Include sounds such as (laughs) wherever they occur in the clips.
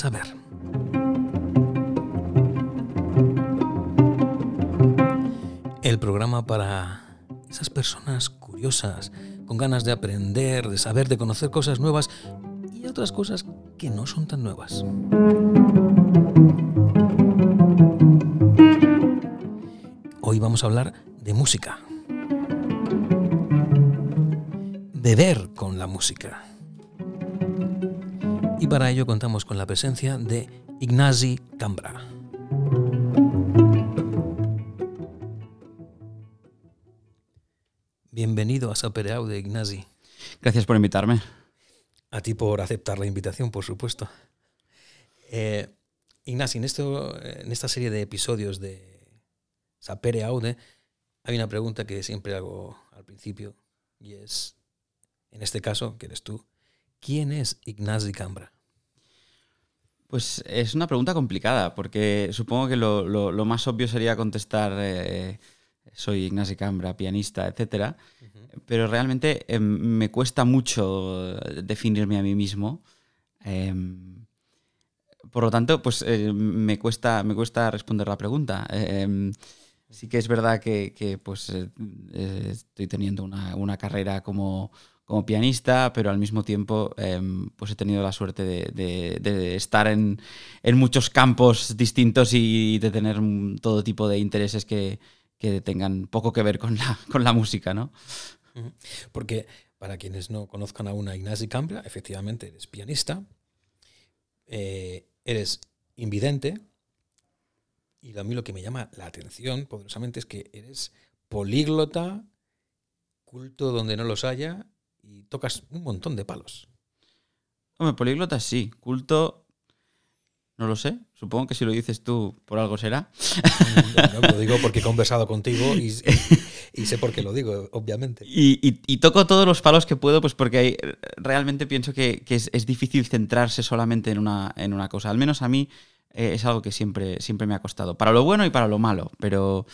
saber. El programa para esas personas curiosas, con ganas de aprender, de saber, de conocer cosas nuevas y otras cosas que no son tan nuevas. Hoy vamos a hablar de música. Beber con la música. Y para ello contamos con la presencia de Ignasi Cambra. Bienvenido a Sapereau de Ignasi. Gracias por invitarme. A ti por aceptar la invitación, por supuesto. Eh, Ignasi, en, esto, en esta serie de episodios de Sapere Aude hay una pregunta que siempre hago al principio y es, en este caso, que eres tú, ¿quién es Ignasi Cambra? Pues es una pregunta complicada, porque supongo que lo, lo, más obvio sería contestar eh, soy Ignasi Cambra, pianista, etc. Pero realmente em, me cuesta mucho definirme a mí mismo. Em, por lo tanto, pues eh, me, cuesta, me cuesta responder la pregunta. Em, sí que es verdad que, pues, eh, estoy teniendo una, carrera como, como, pianista, pero al mismo tiempo pues he tenido la suerte de, estar en, muchos campos distintos y de tener todo tipo de intereses que, tengan poco que ver con la, música, ¿no? Porque para quienes no conozcan aún a Ignasi Cambra, efectivamente eres pianista, eh, eres invidente, y a mí lo que me llama la atención poderosamente es que eres políglota, culto donde no los haya, y tocas un montón de palos. Hombre, políglota sí, culto no lo sé. Supongo que si lo dices tú, por algo será. No, lo digo porque he conversado contigo y, (laughs) sé por qué lo digo, obviamente. Y, toco todos los palos que puedo, pues porque realmente pienso que, es, difícil centrarse solamente en una, en una cosa. Al menos a mí eh, es algo que siempre, siempre me ha costado. Para lo bueno y para lo malo. Pero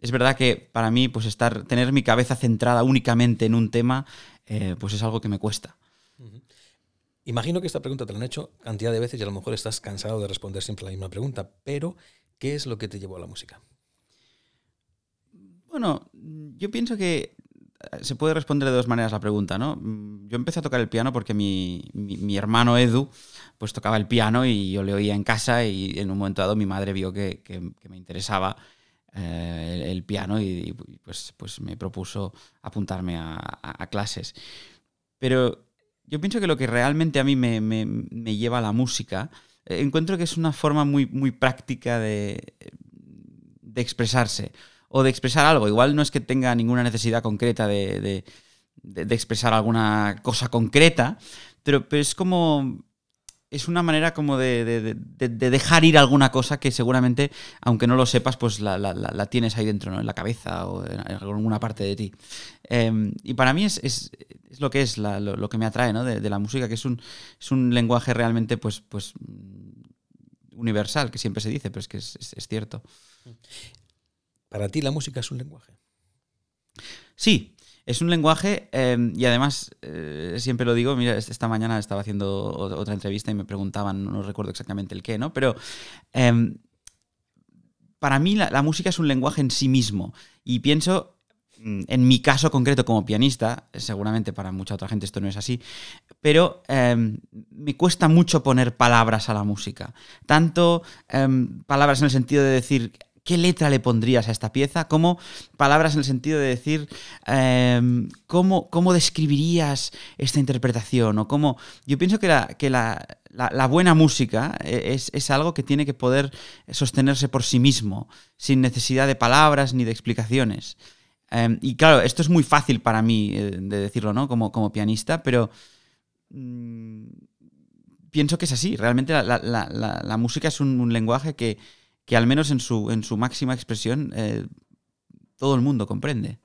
es verdad que para mí, pues estar, tener mi cabeza centrada únicamente en un tema, eh, pues es algo que me cuesta. Imagino que esta pregunta te la han hecho cantidad de veces y a lo mejor estás cansado de responder siempre la misma pregunta, pero ¿qué es lo que te llevó a la música? Bueno, yo pienso que eh, se puede responder de dos maneras la pregunta, ¿no? Yo empecé a tocar el piano porque mi, hermano Edu pues tocaba el piano y yo le oía en casa y en un momento dado mi madre vio que, me interesaba eh, el, piano y, pues, pues me propuso apuntarme a, clases. Pero yo pienso que lo que realmente a mí me, lleva a la música, eh, encuentro que es una forma muy, muy práctica de, expresarse o de expresar algo. Igual no es que tenga ninguna necesidad concreta de, expresar alguna cosa concreta, pero, pero es como es una manera como de, dejar ir alguna cosa que seguramente, aunque no lo sepas, pues la, tienes ahí dentro, ¿no? En la cabeza o en alguna parte de ti. Em, y para mí es, lo que es lo, que me atrae, ¿no? De, la música, que es un, es un lenguaje realmente, pues, pues, universal, que siempre se dice, pero es que es, es cierto. ¿Para ti la música es un lenguaje? Sí, es un lenguaje em, y además, eh, siempre lo digo, mira, esta mañana estaba haciendo otra entrevista y me preguntaban, no recuerdo exactamente el qué, ¿no? Pero em, para mí la, música es un lenguaje en sí mismo y pienso, mm, en mi caso concreto como pianista, seguramente para mucha otra gente esto no es así, pero em, me cuesta mucho poner palabras a la música. Tanto palabras en el sentido de decir ¿Qué letra le pondrías a esta pieza? ¿Cómo palabras en el sentido de decir em, ¿cómo, ¿cómo, describirías esta interpretación? O cómo. Yo pienso que la, que la, buena música e, es, algo que tiene que poder sostenerse por sí mismo, sin necesidad de palabras ni de explicaciones. Em, y claro, esto es muy fácil para mí eh, de decirlo, ¿no? Como, como pianista, pero. Mm, pienso que es así. Realmente la, música es un lenguaje que que al menos en su, en su máxima expresión eh, todo el mundo comprende.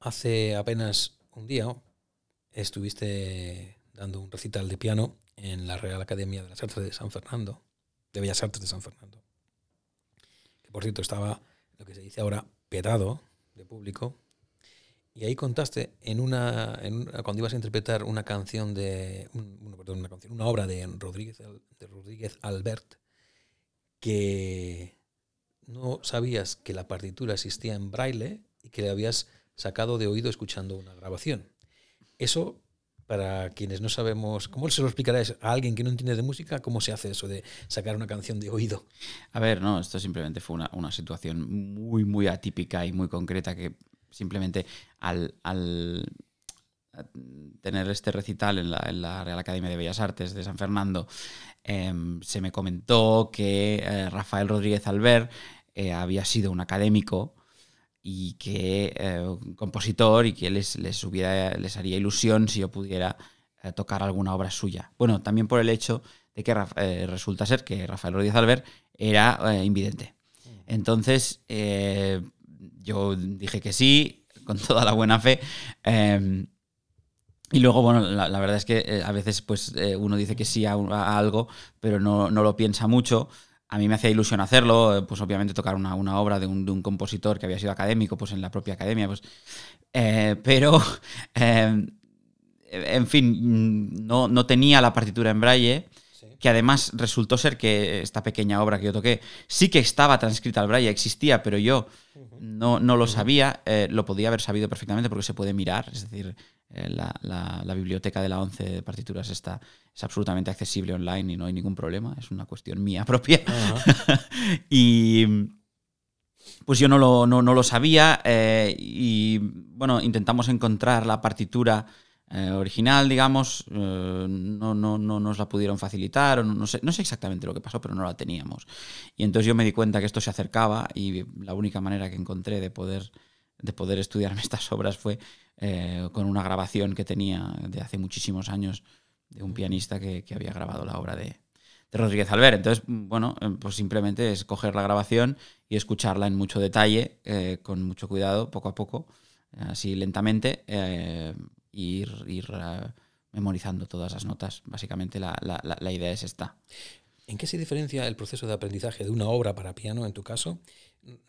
Hace apenas un día estuviste dando un recital de piano en la Real Academia de las Artes de San Fernando, de Bellas Artes de San Fernando, que por cierto estaba, lo que se dice ahora, petado de público. Y ahí contaste en una, cuando ibas a interpretar una canción de una, canción, una obra de Rodríguez, de Rodríguez Albert, que no sabías que la partitura existía en braille y que le habías sacado de oído escuchando una grabación. Eso, para quienes no sabemos, ¿cómo se lo explicarás a alguien que no entiende de música? ¿Cómo se hace eso de sacar una canción de oído? A ver, no, esto simplemente fue una, una situación muy, muy atípica y muy concreta que simplemente al, tener este recital en la, Real Academia de Bellas Artes de San Fernando, em, se me comentó que eh, Rafael Rodríguez Albert eh, había sido un académico y que eh, un compositor y que les, les, les haría ilusión si yo pudiera tocar alguna obra suya. Bueno, también por el hecho de que resulta ser que Rafael Rodríguez Albert era invidente. Entonces, yo dije que sí, con toda la buena fe. Em, y luego, bueno, la, verdad es que eh, a veces pues, eh, uno dice que sí a, algo, pero no, lo piensa mucho. A mí me hacía ilusión hacerlo, eh, pues obviamente tocar una, obra de un, compositor que había sido académico, pues en la propia academia, pues. pero, (laughs) em, en fin, no, no, tenía la partitura en braille que además resultó ser que esta pequeña obra que yo toqué sí que estaba transcrita al braille, existía, pero yo no, no lo sabía, eh, lo podía haber sabido perfectamente porque se puede mirar, es decir, eh, la, biblioteca de la 11 de partituras está, es absolutamente accesible online y no hay ningún problema, es una cuestión mía (laughs) propia. y pues yo no lo, no, lo sabía eh, y bueno, intentamos encontrar la partitura eh, original, digamos, eh, no, no, no, nos la pudieron facilitar, no, sé, no sé exactamente lo que pasó, pero no la teníamos. Y entonces yo me di cuenta que esto se acercaba y la única manera que encontré de poder, de poder estudiarme (laughs) estas obras fue eh, con una grabación que tenía de hace muchísimos años de un pianista que, había grabado la obra de, de Rodríguez Albert. Entonces, bueno, pues simplemente es coger la grabación y escucharla en mucho detalle, con mucho cuidado, poco a poco, así lentamente, ir, ir uh, memorizando todas las notas. Básicamente la, la, la, idea es esta. ¿En qué se diferencia el proceso de aprendizaje de una obra para piano, en tu caso,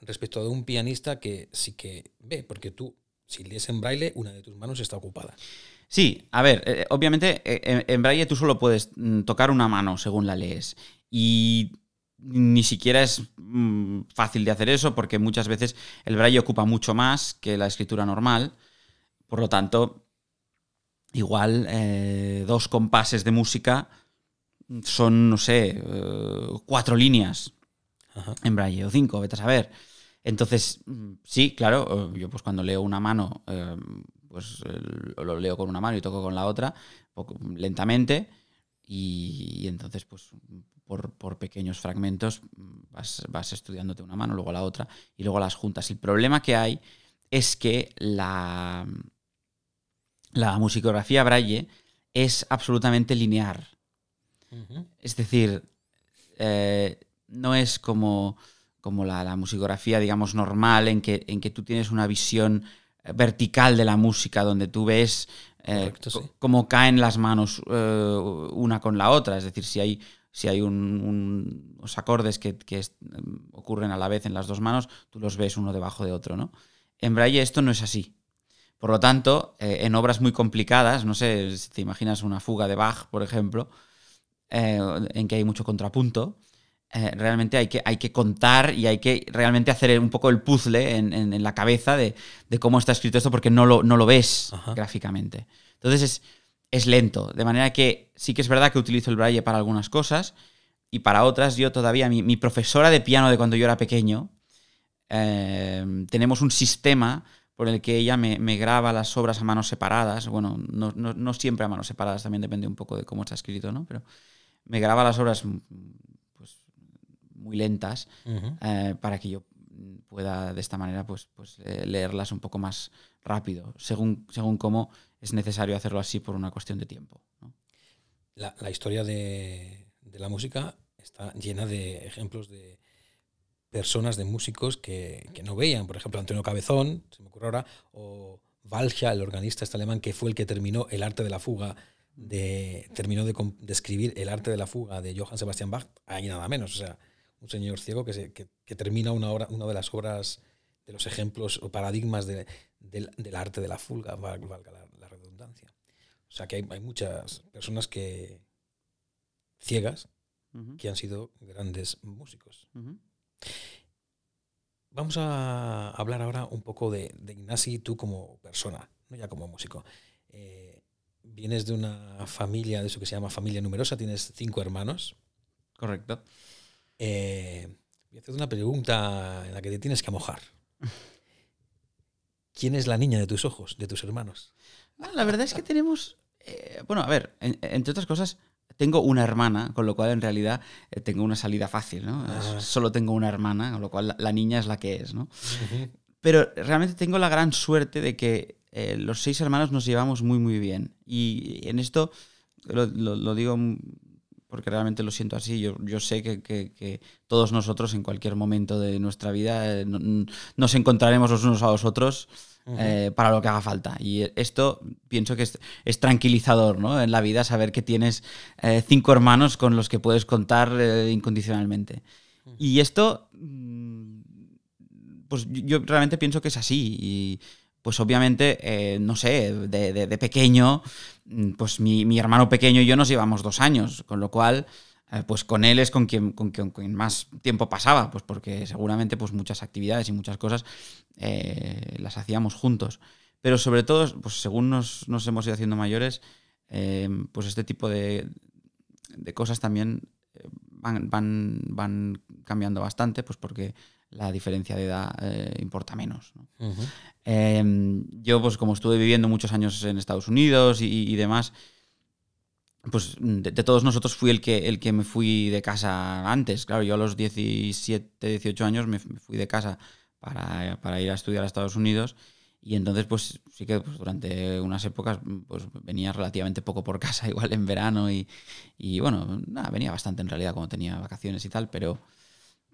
respecto a un pianista que sí que ve? Porque tú, si lees en braille, una de tus manos está ocupada. Sí, a ver, eh, obviamente eh, en, braille tú solo puedes mm, tocar una mano según la lees. Y ni siquiera es mm, fácil de hacer eso porque muchas veces el braille ocupa mucho más que la escritura normal. Por lo tanto, igual eh, dos compases de música son, no sé, eh, cuatro líneas en braille o cinco, vete a saber. Entonces, sí, claro, yo pues cuando leo una mano, eh, pues lo leo con una mano y toco con la otra, lentamente, y, entonces, pues por, pequeños fragmentos vas, vas, estudiándote una mano, luego la otra, y luego las juntas. El problema que hay es que la, la musicografía braille es absolutamente lineal. Es decir, eh, no es como, como la, musicografía, digamos, normal, en que, en que tú tienes una visión eh, vertical de la música, donde tú ves eh, cómo caen las manos una con la otra. Es decir, si hay, si hay unos acordes que, que ocurren a la vez en las dos manos, tú los ves uno debajo de otro, ¿no? En braille esto no es así. Por lo tanto, eh, en obras muy complicadas, no sé si te imaginas una fuga de Bach, por ejemplo, eh, en que hay mucho contrapunto, eh, realmente hay que, hay que contar y hay que realmente hacer un poco el puzzle en, la cabeza de, cómo está escrito esto porque no lo, no lo ves gráficamente. Entonces es, es lento, de manera que sí que es verdad que utilizo el braille para algunas cosas y para otras yo todavía, mi, mi profesora de piano de cuando yo era pequeño, tenemos un sistema por el que ella me, graba las obras a manos separadas. Bueno, no, siempre a manos separadas, también depende un poco de cómo está escrito, ¿no? Pero me graba las obras mm, pues, muy lentas eh, para que yo pueda de esta manera pues, pues leerlas un poco más rápido, según, según cómo es necesario hacerlo así por una cuestión de tiempo. La, historia de, de la música está llena de ejemplos de personas, de músicos que, que, no veían. Por ejemplo, Antonio Cabezón, se me ocurre ahora, o Valja, el organista este alemán, que fue el que terminó el arte de la fuga, de, terminó de, de escribir el arte de la fuga de Johann Sebastian Bach, ahí nada menos. O sea, un señor ciego que, se, que, que termina una, obra, una de las obras de los ejemplos o paradigmas de- del, del arte de la fulga, val- valga la, la redundancia. O sea que hay, hay muchas personas que ciegas que han sido grandes músicos. Vamos a hablar ahora un poco de, de Ignasi, tú como persona, no ya como músico. Eh, vienes de una familia, de eso que se llama familia numerosa, tienes cinco hermanos. Correcto. Eh, voy a hacer una pregunta en la que te tienes que mojar. (laughs) ¿Quién es la niña de tus ojos, de tus hermanos? Ah, La verdad es que tenemos. eh, bueno, a ver, en- entre otras cosas, tengo una hermana, con lo cual en realidad eh, tengo una salida fácil, ¿no? Ah. Solo tengo una hermana, con lo cual la, la niña es la que es, ¿no? Pero realmente tengo la gran suerte de que eh, los seis hermanos nos llevamos muy, muy bien. Y en esto lo, lo- lo digo porque realmente lo siento así. Yo, yo sé que, que- que todos nosotros en cualquier momento de nuestra vida eh, no- nos encontraremos los unos a los otros eh, para lo que haga falta. Y esto pienso que es, es tranquilizador ¿no? en la vida saber que tienes eh, cinco hermanos con los que puedes contar eh, incondicionalmente. Y esto, mm, pues yo- realmente pienso que es así. Y pues obviamente, no sé, de, de- de pequeño, mm, pues mi, mi hermano pequeño y yo nos llevamos dos años, con lo cual... eh, Pues con él es con quien, con quien, con quien más tiempo pasaba, pues porque seguramente pues muchas actividades y muchas cosas eh, las hacíamos juntos. Pero sobre todo, pues según nos, nos hemos ido haciendo mayores, eh, pues este tipo de, de cosas también van, van, van cambiando bastante, pues porque la diferencia de edad eh, importa menos. yo, pues como estuve viviendo muchos años en Estados Unidos y, y demás, pues de, todos nosotros fui el que, el que me fui de casa antes. Claro, yo a los 17, 18 años me, me fui de casa para, para ir a estudiar a Estados Unidos y entonces pues sí que pues, durante unas épocas pues venía relativamente poco por casa, (laughs) igual en verano y, y bueno, nada, venía bastante en realidad cuando tenía vacaciones y tal, pero...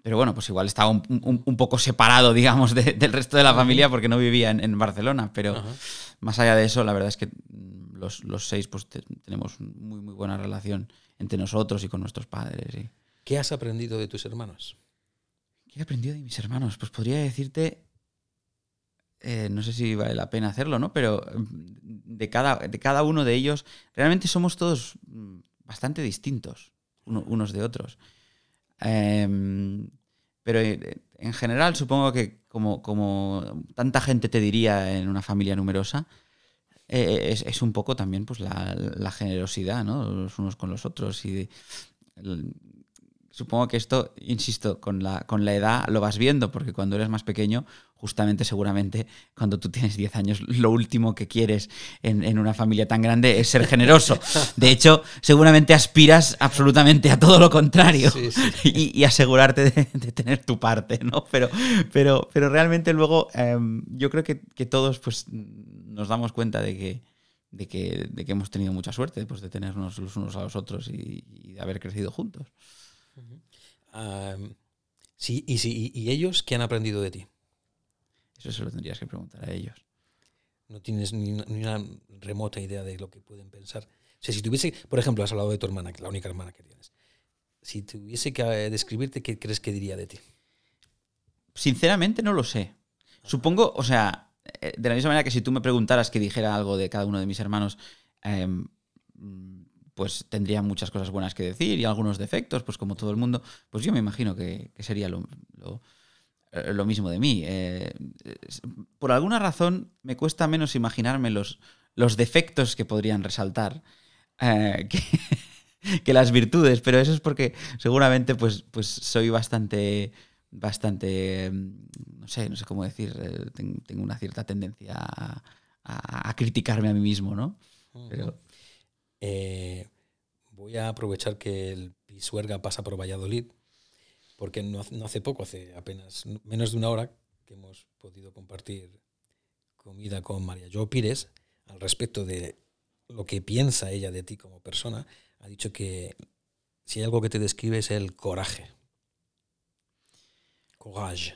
Pero bueno, pues igual estaba un, un- un poco separado, digamos, de- del resto de la familia porque no vivía en, en Barcelona. Pero Ajá. más allá de eso, la verdad es que mm, los, los seis pues te- tenemos muy, muy buena relación entre nosotros y con nuestros padres. y- ¿Qué has aprendido de tus hermanos? ¿Qué he aprendido de mis hermanos? Pues podría decirte, eh, no sé si vale la pena hacerlo, ¿no? Pero mm, de cada, de cada uno de ellos, realmente somos todos mm, bastante distintos uno- unos de otros. Em, pero eh, en general supongo que como, como tanta gente te diría en una familia numerosa, eh, es, es un poco también pues la, generosidad, ¿no? Los unos con los otros. Y supongo que esto, insisto, con la, con la edad lo vas viendo, porque cuando eres más pequeño, justamente seguramente cuando tú tienes 10 años, lo último que quieres en, en una familia tan grande es ser generoso. De hecho, seguramente aspiras absolutamente a todo lo contrario Sí, sí. y, y asegurarte de, de tener tu parte, ¿no? Pero, pero, pero realmente luego em, yo creo que, que todos pues, nos damos cuenta de que, de, que, de que hemos tenido mucha suerte pues, de tenernos los unos a los otros y, y de haber crecido juntos. Ah, sí, y, sí, y, ellos qué han aprendido de ti? Eso se lo tendrías que preguntar a ellos. No tienes ni una, ni una remota idea de lo que pueden pensar. O sea, si tuviese, por ejemplo, has hablado de tu hermana, que es la única hermana que tienes. Si tuviese que eh, describirte, ¿qué crees que diría de ti? Sinceramente no lo sé. Supongo, o sea, eh, de la misma manera que si tú me preguntaras que dijera algo de cada uno de mis hermanos, em, pues tendría muchas cosas buenas que decir y algunos defectos, pues como todo el mundo, pues yo me imagino que, que sería lo, lo- eh, lo mismo de mí. Eh, por alguna razón me cuesta menos imaginarme los, los defectos que podrían resaltar eh, (laughs) que, que las virtudes, pero eso es porque seguramente pues, pues soy bastante bastante, mm, no sé, no sé cómo decir, ten- tengo una cierta tendencia a, a- a criticarme a mí mismo, ¿no? Pero Eh, voy a aprovechar que el Pisuerga pasa por Valladolid, porque no hace, poco, hace apenas menos de una hora, que hemos podido compartir comida con María Jo Pires al respecto de lo que piensa ella de ti como persona. Ha dicho que si hay algo que te describe es el coraje. Courage.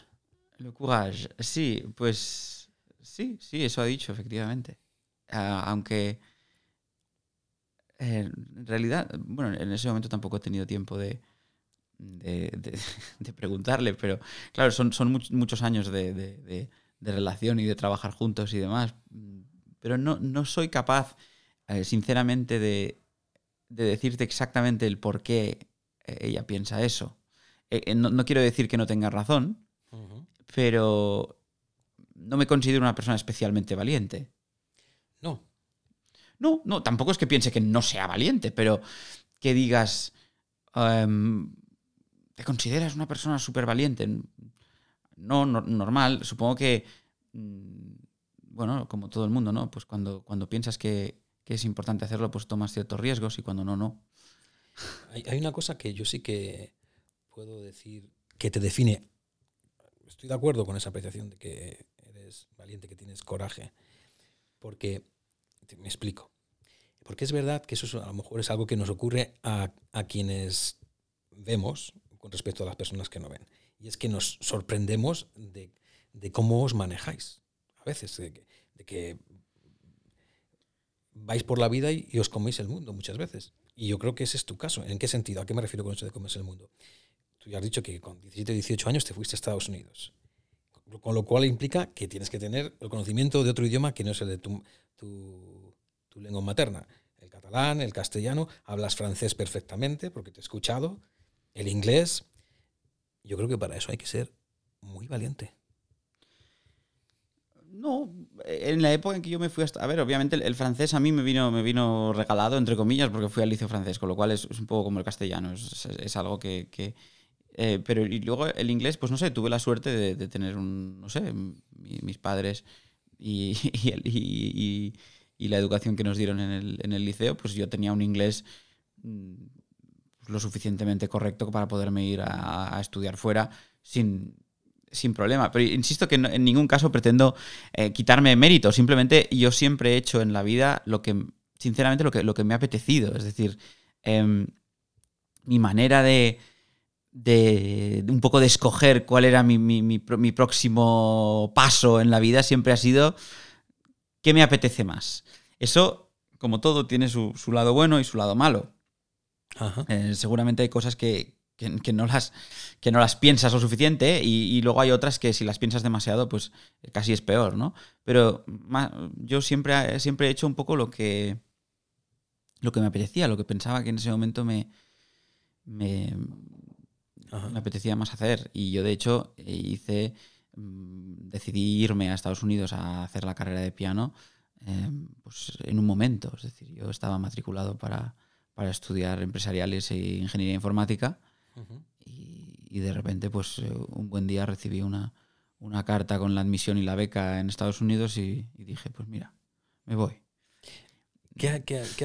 Le courage, sí, pues sí, sí, eso ha dicho, efectivamente. Ah, aunque eh, en realidad, bueno, en ese momento tampoco he tenido tiempo de, de, (laughs) preguntarle, pero claro, son, son muchos años de, relación y de trabajar juntos y demás, pero no, no soy capaz, eh, sinceramente, de, decirte exactamente el por qué ella piensa eso. Eh, eh, no, quiero decir que no tenga razón, pero no me considero una persona especialmente valiente. No. No, tampoco es que piense que no sea valiente, pero que digas, em, ¿te consideras una persona súper valiente? No, normal. Supongo que, mm, bueno, como todo el mundo, ¿no? Pues cuando, cuando piensas que, es importante hacerlo, pues tomas ciertos riesgos y cuando no, no. Hay, una cosa que yo sí que puedo decir que te define. Estoy de acuerdo con esa apreciación de que eres valiente, que tienes coraje. Porque, me explico. Porque es verdad que eso a lo mejor es algo que nos ocurre a, a quienes vemos con respecto a las personas que no ven. Y es que nos sorprendemos de, cómo os manejáis. A veces, de que, vais por la vida y, os coméis el mundo muchas veces. Y yo creo que ese es tu caso. ¿En qué sentido? ¿A qué me refiero con eso de comerse el mundo? Tú ya has dicho que con 17 o 18 años te fuiste a Estados Unidos. Con lo cual implica que tienes que tener el conocimiento de otro idioma que no es el de tu, tu lengua materna. El catalán, el castellano, hablas francés perfectamente porque te he escuchado, el inglés, yo creo que para eso hay que ser muy valiente. No, en la época en que yo me fui hasta... A ver, obviamente el, francés a mí me vino, me vino regalado, entre comillas, porque fui al liceo francés, con lo cual es, un poco como el castellano, es, algo que... Eh, pero y luego el inglés, pues no sé, tuve la suerte de, tener un, no sé, mis padres y, (laughs) la educación que nos dieron en el, en el liceo, pues yo tenía un inglés mm, lo suficientemente correcto para poderme ir a, estudiar fuera sin, sin problema. Pero insisto que en ningún caso pretendo eh, quitarme mérito. Simplemente yo siempre he hecho en la vida lo que, sinceramente, lo que, lo que me ha apetecido. Es decir, em, mi manera de, de, un poco de escoger cuál era mi, mi, próximo paso en la vida siempre ha sido qué me apetece más. Eso, como todo, tiene su, su lado bueno y su lado malo. Eh, seguramente hay cosas que, no las, que no las piensas lo suficiente y, luego hay otras que si las piensas demasiado, pues casi es peor, ¿no? Pero yo siempre, siempre he hecho un poco lo que, lo que me apetecía, lo que pensaba que en ese momento me, me, apetecía más hacer. Y yo, de hecho, hice, decidí irme a Estados Unidos a hacer la carrera de piano em, pues en un momento. Es decir, yo estaba matriculado para para estudiar empresariales e ingeniería informática. y, de repente, pues eh, un buen día recibí una, una, carta con la admisión y la beca en Estados Unidos y, dije, pues mira, me voy.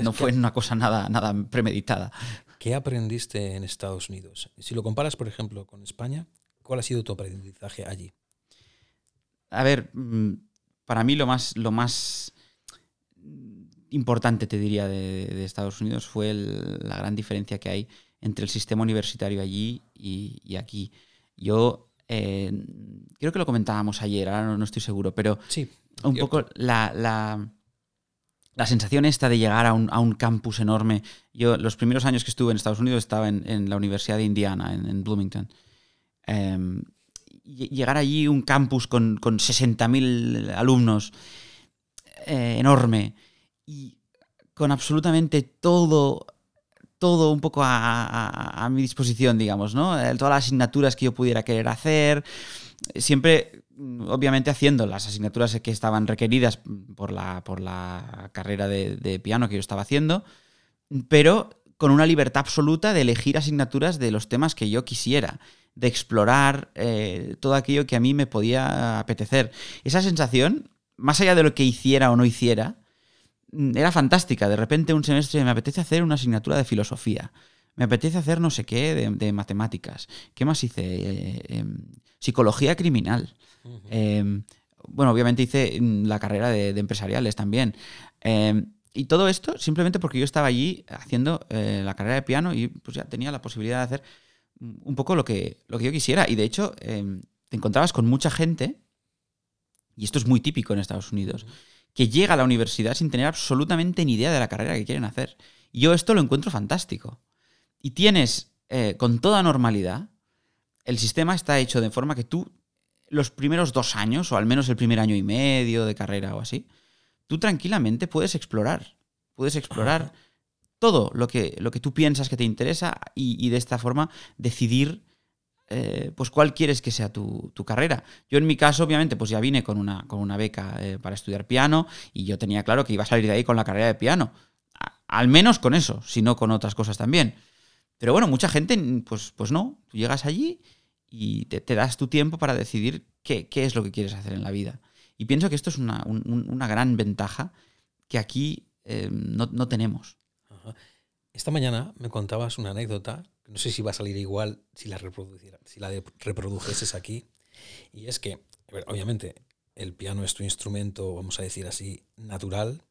no fue una cosa nada, nada premeditada. ¿Qué aprendiste en Estados Unidos? Si lo comparas, por ejemplo, con España, ¿cuál ha sido tu aprendizaje allí? A ver, mm, para mí lo más, lo más importante, te diría, de, Estados Unidos fue la gran diferencia que hay entre el sistema universitario allí y, aquí. Yo eh, creo que lo comentábamos ayer, ahora no, estoy seguro, pero sí, un poco la, la, sensación esta de llegar a un, campus enorme. Yo los primeros años que estuve en Estados Unidos estaba en, la Universidad de Indiana, en, Bloomington. Em, llegar allí un campus con, con 60.000 alumnos eh, enorme y con absolutamente todo, todo un poco a, mi disposición, digamos, ¿no? Eh, todas las asignaturas que yo pudiera querer hacer, siempre, obviamente, haciendo las asignaturas que estaban requeridas por la, por la carrera de, piano que yo estaba haciendo, pero con una libertad absoluta de elegir asignaturas de los temas que yo quisiera, de explorar eh, todo aquello que a mí me podía apetecer. Esa sensación, más allá de lo que hiciera o no hiciera, Mm, era fantástica. De repente un semestre me apetece hacer una asignatura de filosofía. Me apetece hacer no sé qué de, matemáticas. ¿Qué más hice? Eh, em, psicología criminal. Em, bueno, obviamente hice mm, la carrera de, empresariales también. Em, y todo esto simplemente porque yo estaba allí haciendo eh, la carrera de piano y pues ya tenía la posibilidad de hacer un poco lo que, lo que yo quisiera. Y de hecho, te encontrabas con mucha gente, y esto es muy típico en Estados Unidos, que llega a la universidad sin tener absolutamente ni idea de la carrera que quieren hacer. Y yo esto lo encuentro fantástico. Y tienes eh, con toda normalidad, el sistema está hecho de forma que tú, los primeros dos años, o al menos el primer año y medio de carrera o así, tú tranquilamente puedes explorar. Puedes explorar todo lo que, lo que tú piensas que te interesa y, de esta forma decidir eh, pues cuál quieres que sea tu, carrera. Yo en mi caso, obviamente, pues ya vine con una, con una beca eh, para estudiar piano y yo tenía claro que iba a salir de ahí con la carrera de piano. al menos con eso, si no con otras cosas también. Pero bueno, mucha gente, pues, pues no. Tú llegas allí y te, das tu tiempo para decidir qué, es lo que quieres hacer en la vida. Y pienso que esto es una, gran ventaja que aquí eh, no, tenemos. Esta mañana me contabas una anécdota, no sé si va a salir igual si la, si la reprodujeses aquí, y es que, obviamente, el piano es tu instrumento, vamos a decir así, natural,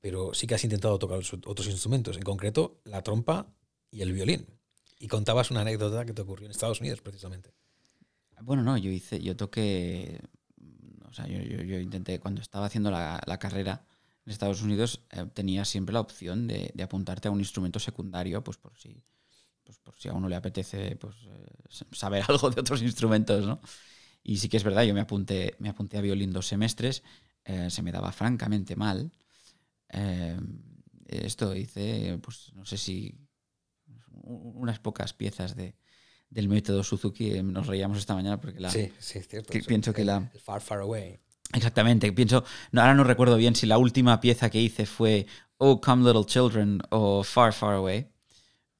pero sí que has intentado tocar otros instrumentos, en concreto la trompa y el violín. Y contabas una anécdota que te ocurrió en Estados Unidos, precisamente. Bueno, no, yo hice, yo toqué, o sea, yo, yo, intenté, cuando estaba haciendo la, la carrera en Estados Unidos, eh, tenía siempre la opción de, de, apuntarte a un instrumento secundario, pues por si, pues por si a uno le apetece pues, eh, saber (laughs) algo de otros instrumentos, ¿no? Y sí que es verdad, yo me apunté, me apunté a violín dos semestres, eh, se me daba francamente mal. esto hice, pues no sé si unas pocas piezas de, del método Suzuki. Eh, nos reíamos esta mañana porque la. Sí, sí, es cierto. pienso que la. far, far away. Exactamente. Pienso. ahora no recuerdo bien si la última pieza que hice fue Oh, Come Little Children o Far, Far Away.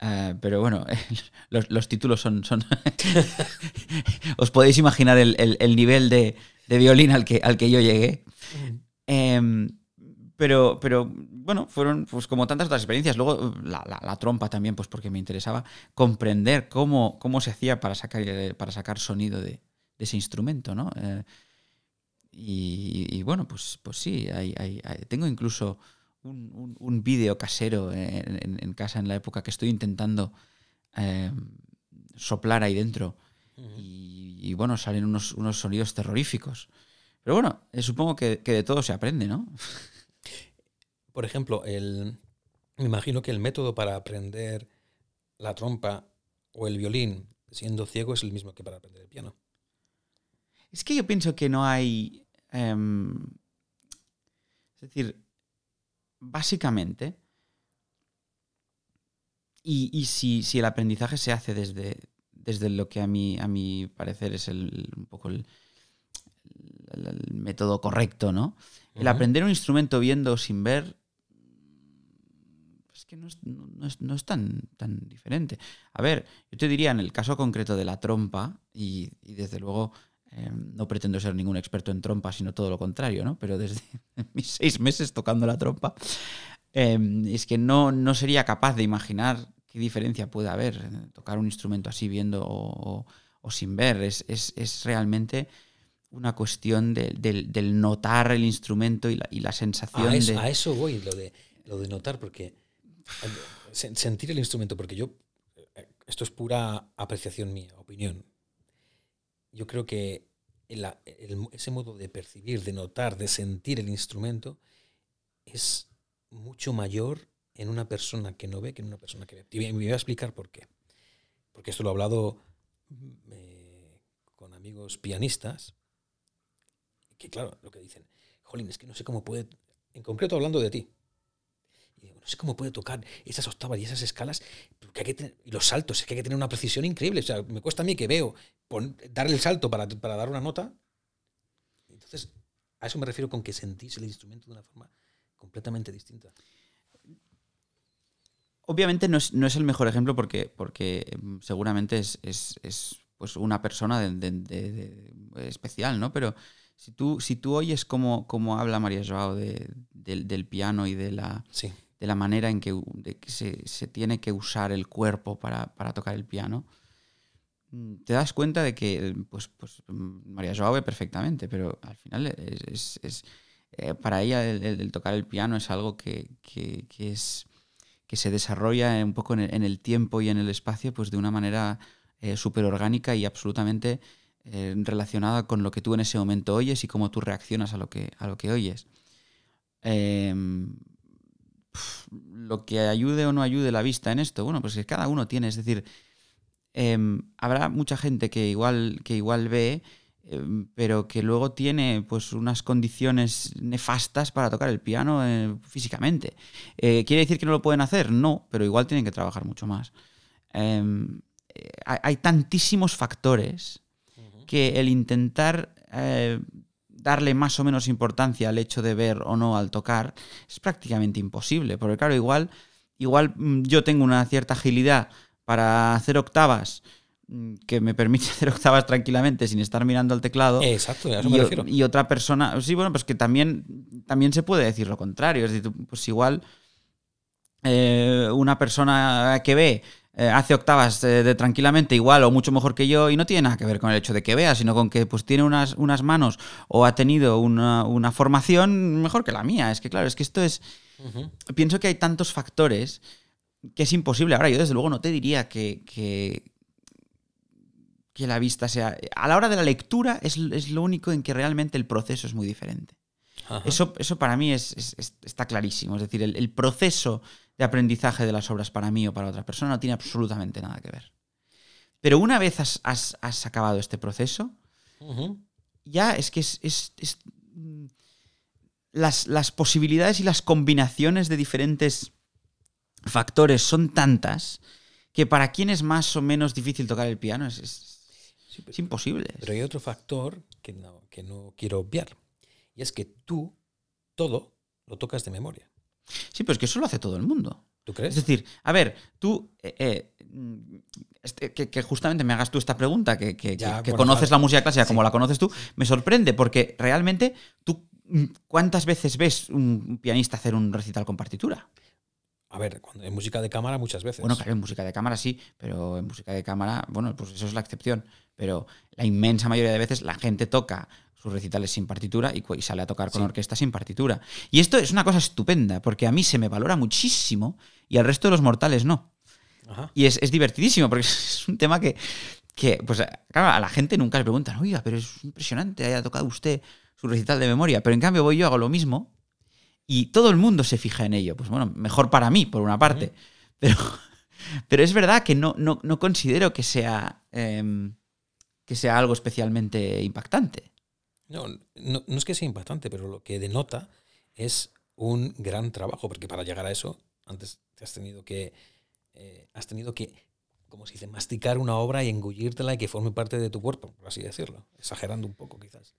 Eh, pero bueno, (laughs) los, títulos son. son (laughs) (laughs) Os podéis imaginar el, nivel de, violín al que, al que yo llegué. Eh, pero, pero bueno, fueron pues como tantas otras experiencias. Luego la, la, trompa también, pues porque me interesaba comprender cómo, cómo se hacía para sacar, eh, para sacar sonido de, ese instrumento, ¿no? Eh, y, bueno, pues, pues sí, hay, hay, tengo incluso un, un, vídeo casero en, casa en la época que estoy intentando eh, soplar ahí dentro. y, bueno, salen unos, unos sonidos terroríficos. Pero bueno, supongo que, que de todo se aprende, ¿no? (laughs) Por ejemplo, el, me imagino que el método para aprender la trompa o el violín siendo ciego es el mismo que para aprender el piano. Es que yo pienso que no hay... Em, es decir, básicamente, y, si, el aprendizaje se hace desde, desde lo que a mí, a mi parecer es el, un poco el, método correcto, ¿no? El aprender un instrumento viendo o sin ver que no es, tan, tan diferente. A ver, yo te diría en el caso concreto de la trompa, y, desde luego em, no pretendo ser ningún experto en trompa, sino todo lo contrario, ¿no? Pero desde (laughs) mis seis meses tocando la trompa, em, es que no, no sería capaz de imaginar qué diferencia puede haber tocar un instrumento así viendo o, sin ver. Es, realmente una cuestión del notar el instrumento y la, y la sensación a eso, de... A eso voy, lo de, lo de notar, porque sentir el instrumento, porque yo, esto es pura apreciación mía, opinión. Yo creo que ese modo de percibir, de notar, de sentir el instrumento es mucho mayor en una persona que no ve que en una persona que ve. Y me voy a explicar por qué. Porque esto lo he hablado eh, con amigos pianistas, que claro, lo que dicen, jolín, es que no sé cómo puede, en concreto hablando de ti, y no sé cómo puede tocar esas octavas y esas escalas, y los saltos, es que hay que tener una precisión increíble. O sea, me cuesta a mí que veo darle el salto para, dar una nota. Entonces, a eso me refiero con que sentís el instrumento de una forma completamente distinta. Obviamente no es, el mejor ejemplo porque, porque mm, seguramente es, pues una persona especial, ¿no? Pero si tú, si tú oyes cómo, cómo habla María Joao del, piano y de la, de la manera en que, se, tiene que usar el cuerpo para, tocar el piano, mm, te das cuenta de que pues, pues mm, María Joao ve perfectamente, pero al final es, eh, para ella el, tocar el piano es algo que, es, que se desarrolla un poco en el, tiempo y en el espacio pues de una manera eh, súper orgánica y absolutamente eh, relacionada con lo que tú en ese momento oyes y cómo tú reaccionas a lo que, a lo que oyes. Lo que ayude o no ayude la vista en esto, bueno, pues que cada uno tiene, es decir, em, habrá mucha gente que igual, que igual ve, em, pero que luego tiene pues unas condiciones nefastas para tocar el piano eh, físicamente. Eh, ¿Quiere decir que no lo pueden hacer? No, pero igual tienen que trabajar mucho más. Em, eh, hay, tantísimos factores que el intentar darle más o menos importancia al hecho de ver o no al tocar es prácticamente imposible. Porque claro, igual, igual mm, yo tengo una cierta agilidad para hacer octavas mm, que me permite (laughs) hacer octavas tranquilamente sin estar mirando al teclado. Exacto, a eso y, me o- refiero. y otra persona, sí, bueno, pues que también, también se puede decir lo contrario. Es decir, pues igual eh, una persona que ve eh, hace octavas eh, de tranquilamente igual o mucho mejor que yo y no tiene nada que ver con el hecho de que vea, sino con que pues tiene unas, unas manos o ha tenido una, una formación mejor que la mía. Es que claro, es que esto es... Pienso que hay tantos factores que es imposible. Ahora, yo desde luego no te diría que, que, que la vista sea... A la hora de la lectura es, es lo único en que realmente el proceso es muy diferente. Eso, eso para mí es, es- es- está clarísimo. Es decir, el, el proceso de aprendizaje de las obras para mí o para otra persona no tiene absolutamente nada que ver. Pero una vez has, has- has acabado este proceso, ya es que es... es- es, mm, las, las posibilidades y las combinaciones de diferentes factores son tantas que para quien es más o menos difícil tocar el piano es, es- Sí, pero- es imposible. Pero hay otro factor que no, que no quiero obviar. Y es que tú todo lo tocas de memoria. Sí, pero es que eso lo hace todo el mundo. ¿Tú Es crees? decir, a ver, tú, eh, eh, este- que, que justamente me hagas tú esta pregunta, que, que- Ya, que bueno, conoces la música clásica como la conoces tú, me sorprende porque realmente tú, ¿cuántas veces ves un pianista hacer un recital con partitura? A ver, en música de cámara muchas veces. Bueno, claro, en música de cámara sí, pero en música de cámara, bueno, pues eso es la excepción. Pero la inmensa mayoría de veces la gente toca sus recitales sin partitura y, sale a tocar con Sí. orquesta sin partitura. Y esto es una cosa estupenda, porque a mí se me valora muchísimo y al resto de los mortales no. Ajá. Y es, es divertidísimo, porque (laughs) es un tema que, que, pues, claro, a la gente nunca le preguntan, oiga, pero es impresionante, haya tocado usted su recital de memoria. Pero en cambio voy yo, hago lo mismo y todo el mundo se fija en ello. Pues bueno, mejor para mí, por una parte. (laughs) Pero, pero es verdad que no, no, no considero que sea, em, que sea algo especialmente impactante. No, no, no es que sea impactante, pero lo que denota es un gran trabajo, porque para llegar a eso, antes te has tenido que, eh, has tenido que, como se dice, masticar una obra y engullírtela y que forme parte de tu cuerpo, por así decirlo, exagerando un poco quizás.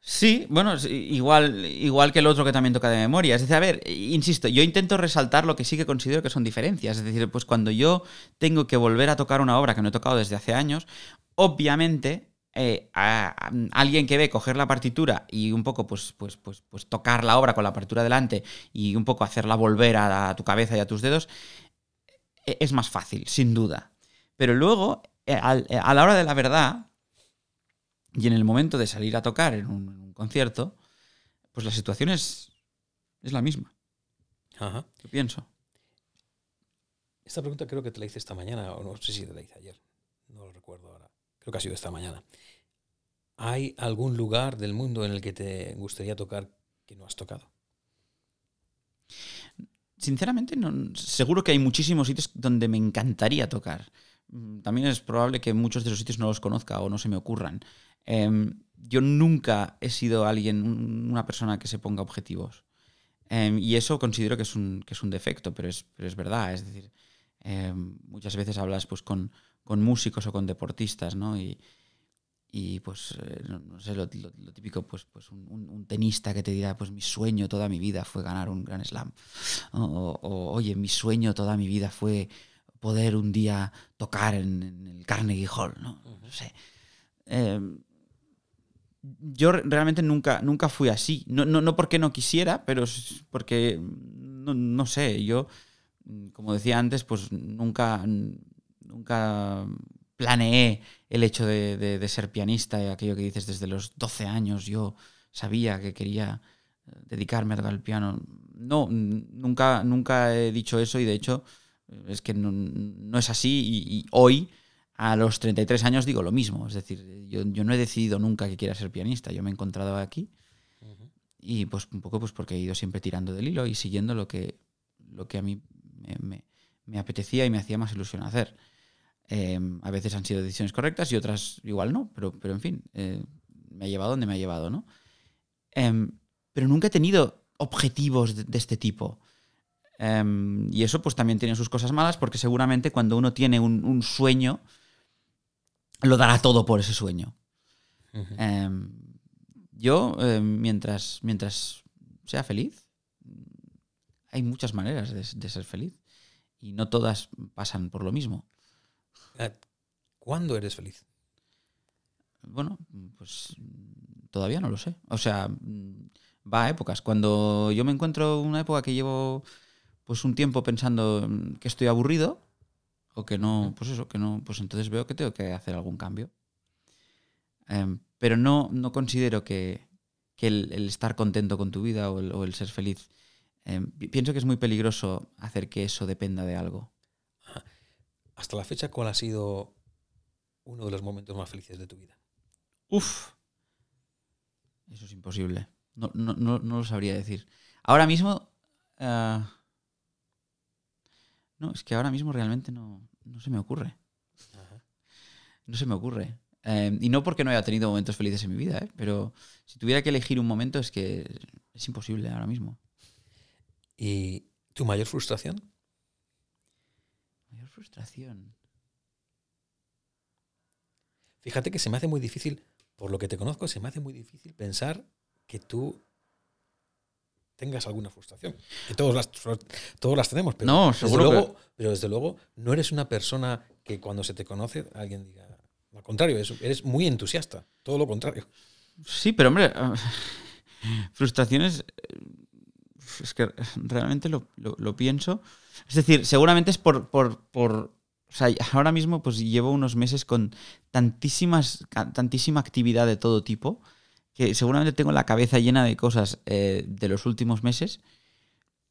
Sí, bueno, igual, igual que el otro que también toca de memoria. Es decir, a ver, insisto, yo intento resaltar lo que sí que considero que son diferencias. Es decir, pues cuando yo tengo que volver a tocar una obra que no he tocado desde hace años, obviamente eh, a, a alguien que ve coger la partitura y un poco pues, pues, pues, pues tocar la obra con la partitura delante y un poco hacerla volver a, a tu cabeza y a tus dedos, eh, es más fácil, sin duda. Pero luego, eh, al- eh, a la hora de la verdad, y en el momento de salir a tocar en un, en un concierto, pues la situación es, es la misma. Ajá. Yo pienso. Esta pregunta creo que te la hice esta mañana, o no sé si te la hice ayer, no lo recuerdo creo que ha sido esta mañana. ¿Hay algún lugar del mundo en el que te gustaría tocar que no has tocado? Sinceramente, seguro que hay muchísimos sitios donde me encantaría tocar. Mm, También es probable que muchos de esos sitios no los conozca o no se me ocurran. Em, yo nunca he sido alguien, un- una persona que se ponga objetivos. Em, y eso considero que es un, defecto, pero es, pero es verdad. Es decir, em, muchas veces hablas pues, con, con músicos o con deportistas, ¿no? Y, y pues, eh, no, sé, lo, lo- lo típico, pues, pues un, tenista que te dirá, pues mi sueño toda mi vida fue ganar un gran slam. O, oye, mi sueño toda mi vida fue poder un día tocar en, en el Carnegie Hall, ¿no? No sé. Eh, yo re- realmente nunca, nunca fui así. No, no, no porque no quisiera, pero porque, no, no sé, yo, mm, como decía antes, pues nunca, nunca planeé el hecho de, de- de ser pianista, y aquello que dices desde los 12 años, yo sabía que quería eh, dedicarme a tocar el piano. No, nunca, nunca he dicho eso y de hecho eh, es que no, no es así y, y hoy a los 33 años digo lo mismo. Es decir, yo, yo no he decidido nunca que quiera ser pianista. Yo me he encontrado aquí y pues un poco pues porque he ido siempre tirando del hilo y siguiendo lo que, lo que a mí me, me- me apetecía y me hacía más ilusión hacer. Em, a veces han sido decisiones correctas y otras igual no, pero, pero en fin, eh, me ha llevado donde me ha llevado, ¿no? Em, pero nunca he tenido objetivos de, de este tipo. Em, y eso pues también tiene sus cosas malas porque seguramente cuando uno tiene un, un sueño, lo dará todo por ese sueño. Yo, mientras, mientras sea feliz, hay muchas maneras de, de ser feliz y no todas pasan por lo mismo. ¿Cuándo eres feliz? Bueno, pues todavía no lo sé. O sea, mm, va a épocas. Cuando yo me encuentro una época que llevo pues un tiempo pensando mm, que estoy aburrido o que no, pues eso, que no, pues entonces veo que tengo que hacer algún cambio. Em, pero no, no considero que, que el, el estar contento con tu vida o el, o el ser feliz, pi- pienso que es muy peligroso hacer que eso dependa de algo. Hasta la fecha, ¿cuál ha sido uno de los momentos más felices de tu vida? Uf. Eso es imposible. No, no, no, no lo sabría decir. Ahora mismo. ah, no, es que ahora mismo realmente no, no se me ocurre. Ajá. No se me ocurre. Eh, y no porque no haya tenido momentos felices en mi vida, ¿eh? pero si tuviera que elegir un momento es que es imposible ahora mismo. ¿Y tu mayor frustración? Frustración. Fíjate que se me hace muy difícil, por lo que te conozco, se me hace muy difícil pensar que tú tengas alguna frustración. Que todos las, todos las tenemos, pero, No, desde luego, pero desde luego no eres una persona que cuando se te conoce alguien diga... Al contrario, eres, muy entusiasta, todo lo contrario. Sí, pero hombre, (laughs) frustraciones. Es que realmente lo, lo- lo pienso. Es decir, seguramente es por, por, por- O sea, ahora mismo pues llevo unos meses con tantísimas, tantísima actividad de todo tipo que seguramente tengo la cabeza llena de cosas eh, de los últimos meses.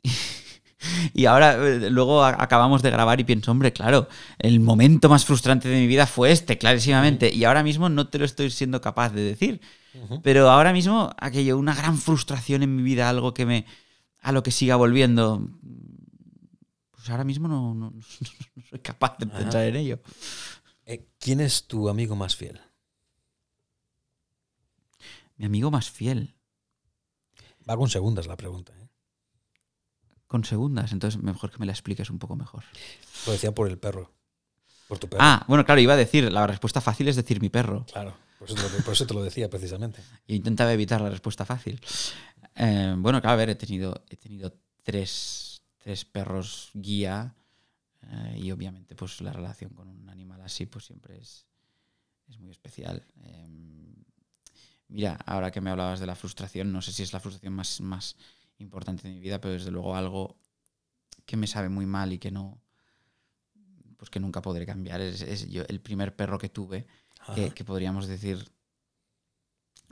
(laughs) Y ahora, eh, luego a- acabamos de grabar y pienso, hombre, claro, el momento más frustrante de mi vida fue este, clarísimamente. Y ahora mismo no te lo estoy siendo capaz de decir. Ujú. Pero ahora mismo, aquello, una gran frustración en mi vida, algo que me. A lo que siga volviendo. Pues ahora mismo no, no- (laughs) no soy capaz de Ajá. pensar en ello. Eh, ¿Quién es tu amigo más fiel? Mi amigo más fiel. Va con segundas la pregunta. ¿eh? Con segundas, entonces mejor que me la expliques un poco mejor. Lo decía por el perro. Por tu perro. Ah, bueno, claro, iba a decir, la respuesta fácil es decir mi perro. Claro. Por eso, te lo, por eso te lo decía precisamente. Yo intentaba evitar la respuesta fácil. Eh, bueno, claro, a ver, he tenido, he tenido tres, tres perros guía eh, y obviamente pues la relación con un animal así pues siempre es, es muy especial. Eh, mira, ahora que me hablabas de la frustración, no sé si es la frustración más, más importante de mi vida, pero desde luego algo que me sabe muy mal y que no pues que nunca podré cambiar. Es, es yo, el primer perro que tuve que podríamos decir,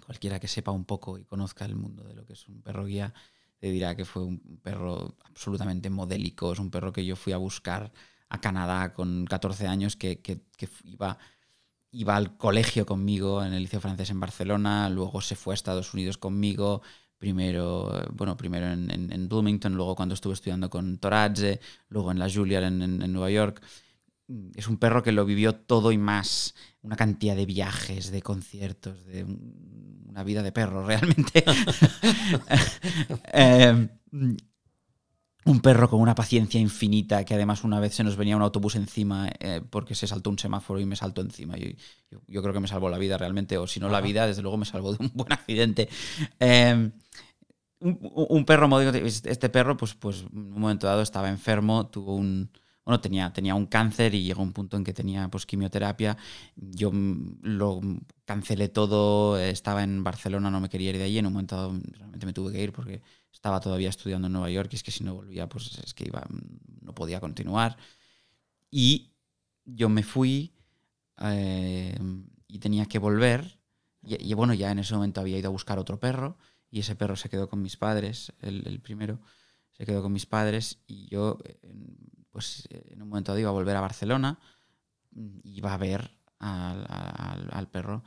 cualquiera que sepa un poco y conozca el mundo de lo que es un perro guía, te dirá que fue un perro absolutamente modélico. Es un perro que yo fui a buscar a Canadá con 14 años, que, que- iba, iba al colegio conmigo en el Liceo Francés en Barcelona, luego se fue a Estados Unidos conmigo. Primero, bueno, primero en, en- Bloomington, luego cuando estuve estudiando con Toradze, luego en la Juilliard en- en Nueva York es un perro que lo vivió todo y más. Una cantidad de viajes, de conciertos, de un- una vida de perro, (laughs) realmente. (laughs) Eh, un perro con una paciencia infinita, que además una vez se nos venía un autobús encima eh, porque se saltó un semáforo y me saltó encima. Yo, yo- yo creo que me salvó la vida realmente, o si no la vida, desde luego me salvó de un buen accidente. Eh, un, un perro modelo, este perro, pues, pues en un momento dado estaba enfermo, tuvo un, bueno, tenía, tenía un cáncer y llegó un punto en que tenía pues, quimioterapia. Yo lo cancelé todo, estaba en Barcelona, no me quería ir de allí. En un momento realmente me tuve que ir porque estaba todavía estudiando en Nueva York y es que si no volvía, pues es que iba, no podía continuar. Y yo me fui eh, y tenía que volver. Y, y bueno, ya en ese momento había ido a buscar otro perro y ese perro se quedó con mis padres, el, el primero se quedó con mis padres y yo, eh, pues en un momento dado iba a volver a Barcelona, mm, iba a ver al, al- al perro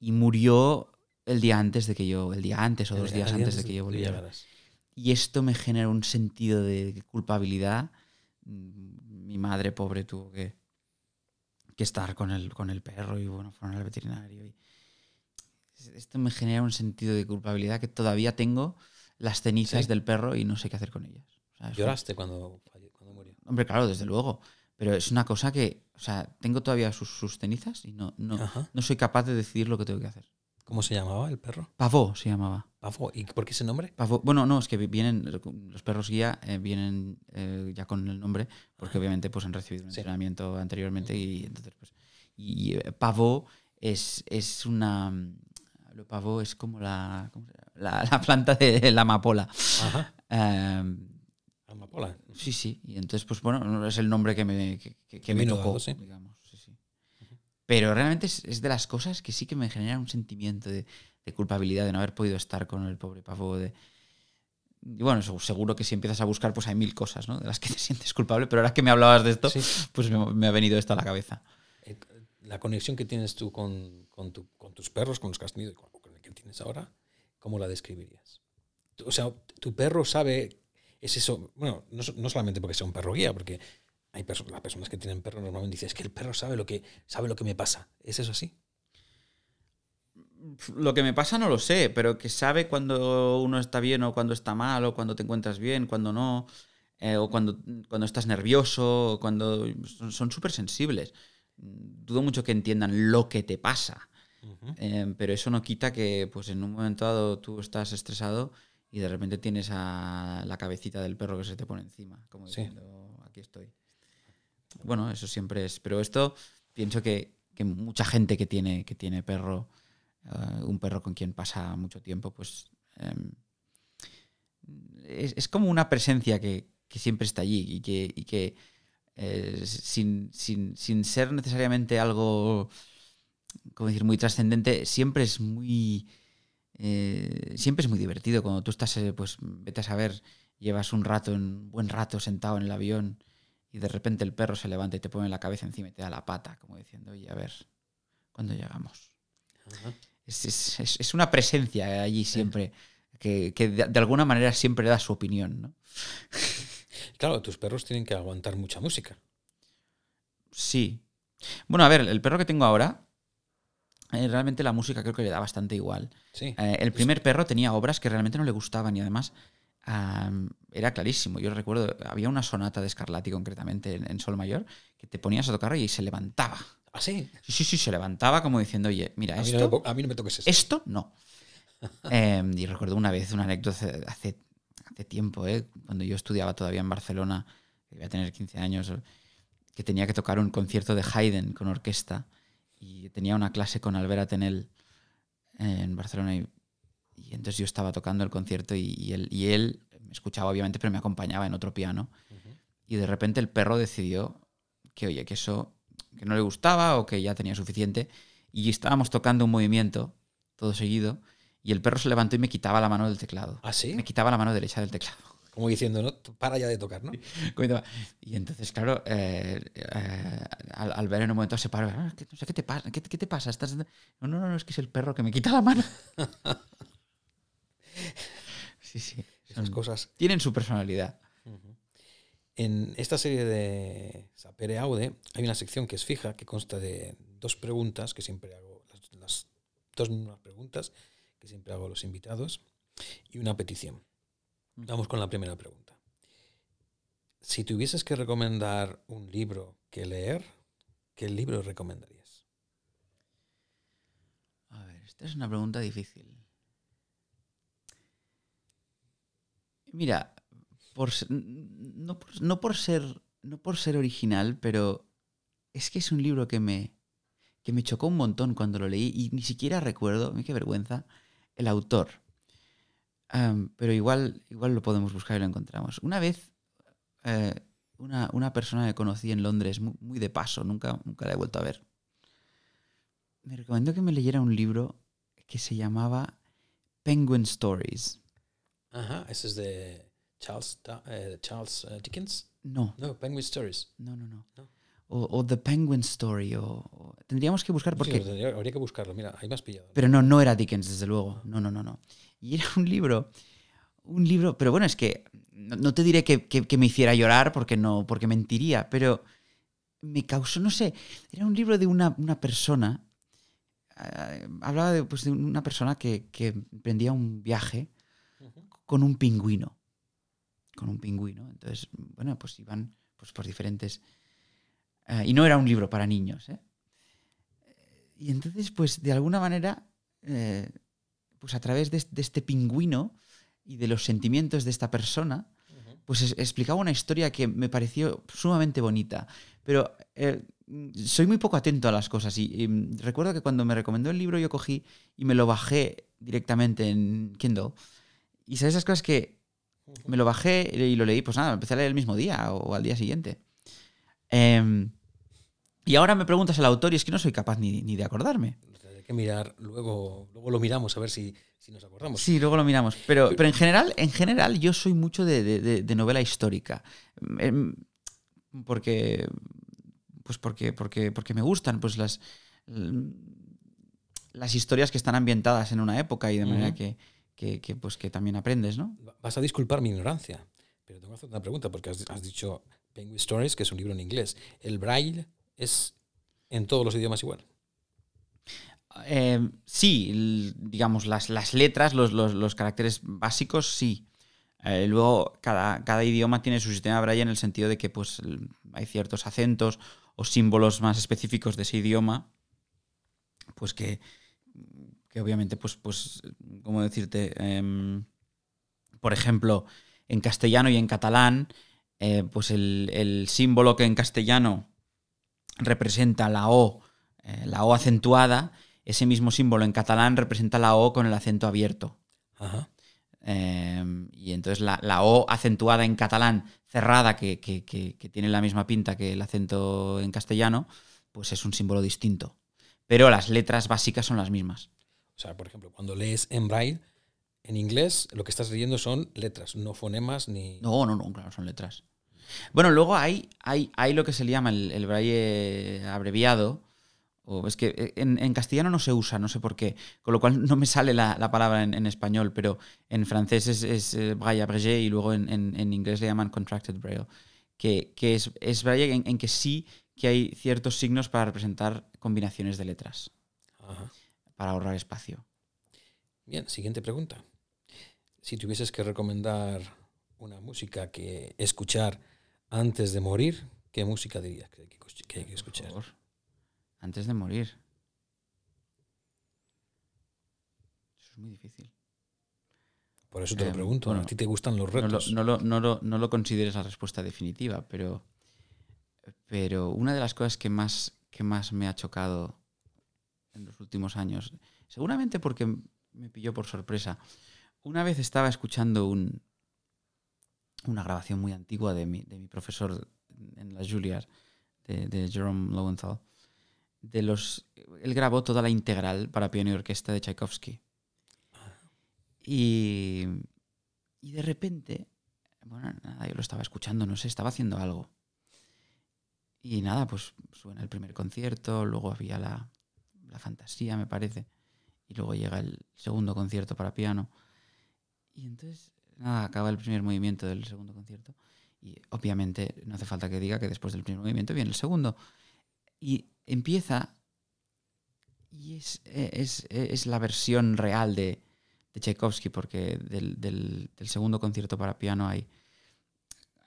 y murió el día antes de que yo, el día antes o dos días antes de que yo volviera. Y esto me generó un sentido de culpabilidad. Mm, Mi madre, pobre, tuvo que, que estar con el, con el perro y bueno, fueron al veterinario. Y esto me genera un sentido de culpabilidad que todavía tengo las cenizas ¿Sí? del perro y no sé qué hacer con ellas. ¿Lloraste cuando? Hombre, claro, desde luego. Pero es una cosa que, o sea, tengo todavía sus, sus cenizas y no, no, Ajá. no soy capaz de decidir lo que tengo que hacer. ¿Cómo se llamaba el perro? Pavó se llamaba. Pavo. ¿Y por qué ese nombre? Pavó. Bueno, no, es que vienen, los perros guía eh, vienen eh, ya con el nombre, porque obviamente pues han recibido un Sí. entrenamiento anteriormente y entonces pues. Y eh, pavó es, es una. Lo pavó es como la, la, (laughs) la planta de la amapola. Ajá. Eh, Amapola. Sí, sí. Y entonces, pues bueno, es el nombre que me, que, que- que me tocó, dado, sí. digamos. sí, sí. Pero realmente es, es de las cosas que sí que me genera un sentimiento de, de culpabilidad de no haber podido estar con el pobre pavo. De... Y bueno, seg- seguro que si empiezas a buscar, pues hay mil cosas, ¿no? De las que te (laughs) sientes culpable, pero ahora que me hablabas de esto, pues me, me ha venido esto a la cabeza. Eh, La conexión que tienes tú con, con, tu- con tus perros, con los que has tenido y con, el que tienes ahora, ¿cómo la describirías? O sea, tu perro sabe, es eso, bueno, no, no solamente porque sea un perro guía, porque hay las personas que tienen perro normalmente dicen, es que el perro sabe lo que, sabe lo que me pasa. ¿Es eso así? Lo que me pasa no lo sé, pero que sabe cuando uno está bien o cuando está mal, o cuando te encuentras bien, cuando no, eh, o cuando, cuando estás nervioso, o cuando son súper sensibles. Dudo mucho que entiendan lo que te pasa, eh, pero eso no quita que pues en un momento dado tú estás estresado y de repente tienes a la cabecita del perro que se te pone encima, como Sí. diciendo, aquí estoy. Bueno, eso siempre es, pero esto pienso que, que mucha gente que tiene, que tiene perro, eh, un perro con quien pasa mucho tiempo, pues em, es, es como una presencia que, que siempre está allí y que, y que eh, sin, sin- sin ser necesariamente algo, como decir, muy trascendente, siempre es muy... eh, siempre es muy divertido cuando tú estás, eh, pues vete a saber, llevas un rato, un buen rato sentado en el avión y de repente el perro se levanta y te pone la cabeza encima y te da la pata, como diciendo, oye, a ver, ¿cuándo llegamos? Es, es- es- es una presencia allí siempre, que, que de, de alguna manera siempre da su opinión, ¿no? (laughs) Claro, tus perros tienen que aguantar mucha música. Sí. Bueno, a ver, el perro que tengo ahora, realmente la música creo que le da bastante igual. Sí. Eh, el primer perro tenía obras que realmente no le gustaban y además era clarísimo. Yo recuerdo, había una sonata de Scarlatti concretamente en, en Sol Mayor que te ponías a tocar y se levantaba. ¿Ah, sí? Sí, sí, sí, se levantaba como diciendo, oye, mira, A mí, esto... no a mí no me toques eso. Esto no. (laughs) Eh, y recuerdo una vez una anécdota hace, hace, tiempo, ¿eh? cuando yo estudiaba todavía en Barcelona, que iba a tener 15 años, que tenía que tocar un concierto de Haydn con orquesta y tenía una clase con Albert Atenel en Barcelona y, y entonces yo estaba tocando el concierto y, y él, y él me escuchaba obviamente, pero me acompañaba en otro piano y de repente el perro decidió que, oye, que eso que no le gustaba o que ya tenía suficiente y estábamos tocando un movimiento todo seguido y el perro se levantó y me quitaba la mano del teclado. ¿Ah, sí? Me quitaba la mano derecha del teclado. Como diciendo, no, para ya de tocar, ¿no? (laughs) Y entonces, claro, eh, eh, al, al ver en un momento se paró, "Ah, que no sé qué te pasa, ¿qué, qué te pasa? ¿Estás... No, no, no, es que es el perro que me quita la mano. (laughs) sí, sí. Esas son- cosas. Tienen su personalidad. En esta serie de Sapere Aude hay una sección que es fija, que consta de dos preguntas que siempre hago, las, las dos mismas preguntas que siempre hago a los invitados y una petición. Vamos con la primera pregunta. Si tuvieses que recomendar un libro que leer, ¿qué libro recomendarías? A ver, esta es una pregunta difícil. Mira, por, ser- no, por, no por ser, no por ser original, pero es que es un libro que me, que me chocó un montón cuando lo leí y ni siquiera recuerdo, qué vergüenza, el autor. Pero igual, igual lo podemos buscar y lo encontramos. Una vez, eh, una, una persona que conocí en Londres, muy, muy de paso, nunca, nunca la he vuelto a ver, me recomendó que me leyera un libro que se llamaba Penguin Stories. Ajá, ese es de Charles, eh, Charles eh, Dickens. No, No, Penguin Stories. no, no, no. No. O, o The Penguin Story. O, o- tendríamos que buscar Sí, porque... tendría- habría que buscarlo. Mira, ahí me has pillado. Pero no, no era Dickens, desde luego. No, no, no, no. Y era un libro, un libro, pero bueno, es que no, no te diré que, que- que me hiciera llorar porque no, porque mentiría, pero me causó, no sé, era un libro de una, una persona, eh, hablaba de, pues, de una persona que, que emprendía un viaje con un pingüino. Con un pingüino. Entonces, bueno, pues iban pues, por diferentes... eh, y no era un libro para niños. ¿eh? Y entonces, pues de alguna manera, eh, pues a través de, de este pingüino y de los sentimientos de esta persona, pues es- explicaba una historia que me pareció sumamente bonita. Pero eh, soy muy poco atento a las cosas. Y, y, recuerdo que cuando me recomendó el libro, yo cogí y me lo bajé directamente en Kindle. Y sabes esas cosas que me lo bajé y lo leí, pues nada, empecé a leer el mismo día o al día siguiente. Em, y ahora me preguntas al autor y es que no soy capaz ni, ni de acordarme. Que mirar, luego, luego lo miramos a ver si, si nos acordamos. Sí, luego lo miramos. Pero, pero en general, en general, yo soy mucho de, de- de- de novela histórica. Em, Porque. Pues porque, porque, porque me gustan pues las. las historias que están ambientadas en una época y de manera Ujú. que, que- que, pues que también aprendes, ¿no? Vas a disculpar mi ignorancia, pero tengo que hacer una pregunta porque has, has dicho Penguin Stories, que es un libro en inglés. ¿El braille es en todos los idiomas igual? Eh, sí, digamos, las, las letras, los, los- caracteres básicos, sí. Eh, luego, cada, cada idioma tiene su sistema braille en el sentido de que pues, hay ciertos acentos o símbolos más específicos de ese idioma, pues que, que obviamente, pues, pues, ¿cómo decirte? Em, por ejemplo, en castellano y en catalán, eh, pues el, símbolo que en castellano representa la O, la O acentuada, ese mismo símbolo en catalán representa la O con el acento abierto. Ajá. Eh, y entonces la, la O acentuada en catalán, cerrada, que, que- que- que tiene la misma pinta que el acento en castellano, pues es un símbolo distinto. Pero las letras básicas son las mismas. O sea, por ejemplo, cuando lees en braille, en inglés, lo que estás leyendo son letras, no fonemas ni... No, no, no, claro, son letras. Bueno, luego hay, hay, hay lo que se le llama el, el braille abreviado. O es que eh, en, en castellano no se usa, no sé por qué. Con lo cual (laughs) no me sale la, la palabra en, en español, pero en francés es, es eh, braille abrégé y luego en, en- inglés le llaman contracted braille. Que, que es, es braille en, en que sí que hay ciertos signos para representar combinaciones de letras, Ajá. para ahorrar espacio. Bien, siguiente pregunta. Si tuvieses que recomendar una música que escuchar antes de morir, ¿qué música dirías que hay que, escuchar? Antes de morir. Eso es muy difícil. Por eso te Eh, lo pregunto. bueno, ¿A ti te gustan los No lo, retos? no lo- no lo- no lo consideres la respuesta definitiva, pero, pero una de las cosas que más, que más me ha chocado en los últimos años, seguramente porque me pilló por sorpresa, una vez estaba escuchando un, una grabación muy antigua de mi, de mi profesor en la Juilliard, de, de Jerome Lowenthal, de los, él grabó toda la integral para piano y orquesta de Tchaikovsky. Y, y de repente, bueno, nada, yo lo estaba escuchando, no sé, estaba haciendo algo. Y nada, pues suena el primer concierto, luego había la, la fantasía, me parece, y luego llega el segundo concierto para piano. Y entonces, nada, acaba el primer movimiento del segundo concierto. Y obviamente no hace falta que diga que después del primer movimiento viene el segundo. Y empieza, y es, es, es la versión real de, de Tchaikovsky, porque del, del- del segundo concierto para piano hay,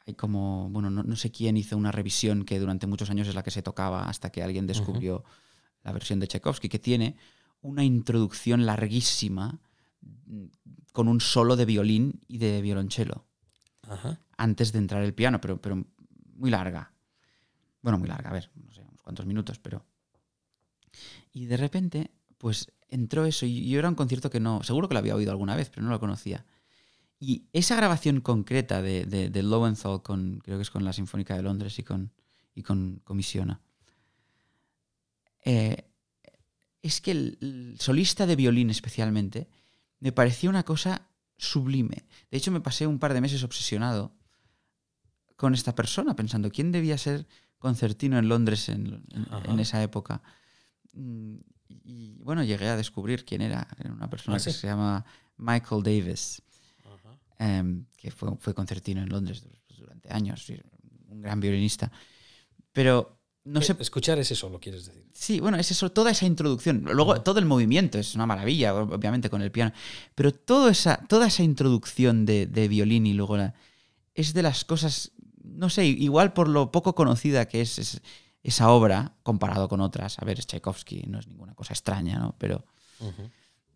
hay como, bueno, no, no sé quién hizo una revisión que durante muchos años es la que se tocaba hasta que alguien descubrió la versión de Tchaikovsky, que tiene una introducción larguísima mm, con un solo de violín y de violonchelo Ajá. antes de entrar el piano, pero, pero muy larga. Bueno, muy larga, a ver, no sé, cuantos minutos, pero... Y de repente, pues entró eso y yo era un concierto que no, seguro que lo había oído alguna vez, pero no lo conocía. Y esa grabación concreta de, de, Lowenthal con, creo que es con la Sinfónica de Londres y con, y con Comisiona, eh, es que el, solista de violín especialmente me pareció una cosa sublime. De hecho, me pasé un par de meses obsesionado con esta persona, pensando quién debía ser concertino en Londres en, en- Ajá. en esa época. Mm, Y bueno, llegué a descubrir quién era. Era una persona ¿Ah, que sí? se llama Michael Davis, em, que fue, fue concertino en Londres dur- durante años, y un gran violinista. Pero no sé. Escuchar es eso, lo quieres decir. Sí, bueno, es eso, toda esa introducción. Luego, todo el movimiento es una maravilla, obviamente, con el piano. Pero toda esa, toda esa introducción de, de violín y luego la, es de las cosas, no sé, igual por lo poco conocida que es, esa obra, comparado con otras. A ver, es Tchaikovsky, no es ninguna cosa extraña, ¿no? Pero.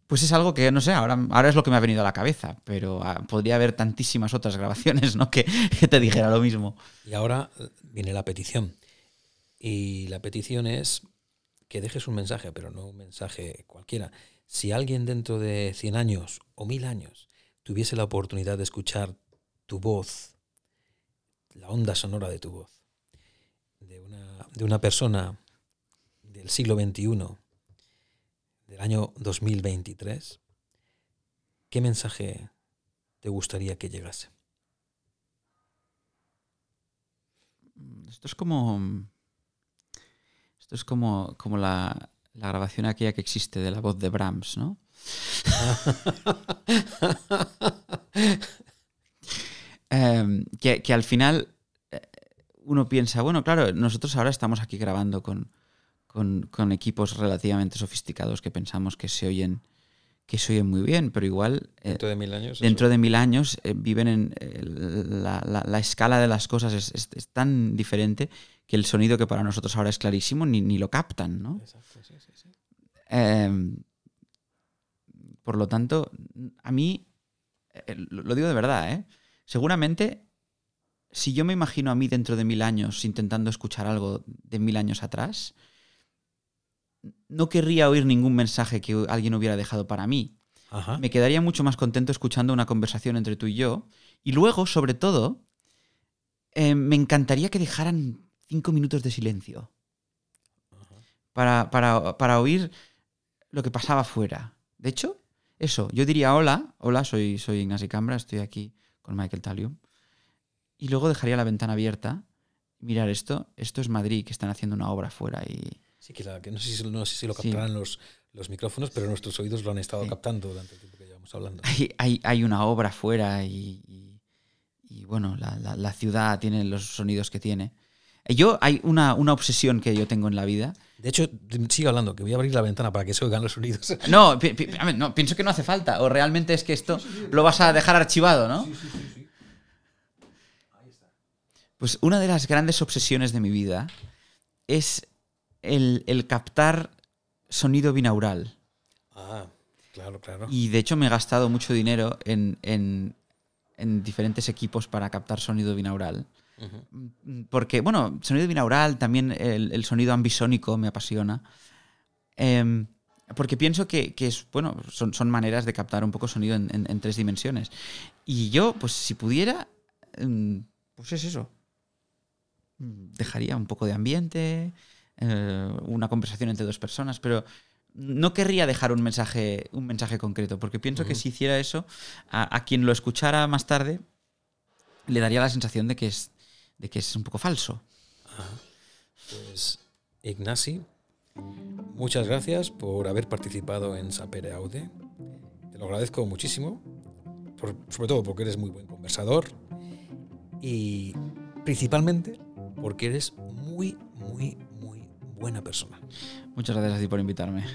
Pues es algo que, no sé, ahora, ahora es lo que me ha venido a la cabeza, pero ah, podría haber tantísimas otras grabaciones, ¿no? Que, que te dijera lo mismo. Y ahora eh, viene la petición. Y la petición es que dejes un mensaje, pero no un mensaje cualquiera. Si alguien dentro de 100 años o 1000 años tuviese la oportunidad de escuchar tu voz, la onda sonora de tu voz, de una, de una persona del siglo XXI, del año 2023, ¿qué mensaje te gustaría que llegase? Esto es como esto es como, como la, grabación aquella que existe de la voz de Brahms, ¿no? (laughs) Em, que, al final eh, uno piensa, bueno, claro, nosotros ahora estamos aquí grabando con, con, equipos relativamente sofisticados que pensamos que se oyen que se oyen muy bien, pero igual eh, dentro de mil años, dentro de mil años eh, viven en la, escala de las cosas es, es, tan diferente que el sonido que para nosotros ahora es clarísimo ni, ni lo captan, ¿no? Exacto, sí, sí, sí. Em, por lo tanto, a mí, lo digo de verdad, ¿eh? Seguramente si yo me imagino a mí dentro de mil años intentando escuchar algo de mil años atrás, no querría oír ningún mensaje que alguien hubiera dejado para mí. Me quedaría mucho más contento escuchando una conversación entre tú y yo. Y luego, sobre todo, eh, me encantaría que dejaran cinco minutos de silencio para, para, oír lo que pasaba afuera. De hecho, eso, yo diría hola, hola, soy, soy Ignasi Cambra, estoy aquí con Michael Talium. Y luego dejaría la ventana abierta, mirar esto, esto es Madrid, que están haciendo una obra afuera y... Sí, que, no, sé si, no, sé si, lo captarán los, los, micrófonos, pero nuestros oídos lo han estado captando durante el tiempo que llevamos hablando. Hay, hay, hay una obra afuera y, y, bueno, la, la, la, ciudad tiene los sonidos que tiene. Yo hay una, obsesión que yo tengo en la vida. De hecho, sigo hablando, que voy a abrir la ventana para que se oigan los sonidos. (laughs) No, no pienso que no hace falta. O realmente es que esto lo vas a dejar archivado, ¿no? Sí, sí, sí, Ahí está. Pues una de las grandes obsesiones de mi vida es el, captar sonido binaural. Ah, claro, claro. Y de hecho me he gastado mucho dinero en, en diferentes equipos para captar sonido binaural. Porque, bueno, sonido binaural, también el, sonido ambisónico me apasiona. Em, porque pienso que, es, bueno, son, son, maneras de captar un poco sonido en, tres dimensiones. Y yo, pues si pudiera, em, pues es eso. Dejaría un poco de ambiente, eh, una conversación entre dos personas, pero no querría dejar un mensaje, un mensaje concreto, porque pienso que si hiciera eso, a, a, quien lo escuchara más tarde, le daría la sensación de que es, de que es un poco falso. Pues Ignasi, muchas gracias por haber participado en Sapere Aude. Te lo agradezco muchísimo, sobre todo porque eres muy buen conversador y principalmente porque eres muy, muy, muy buena persona. Muchas gracias a ti por invitarme.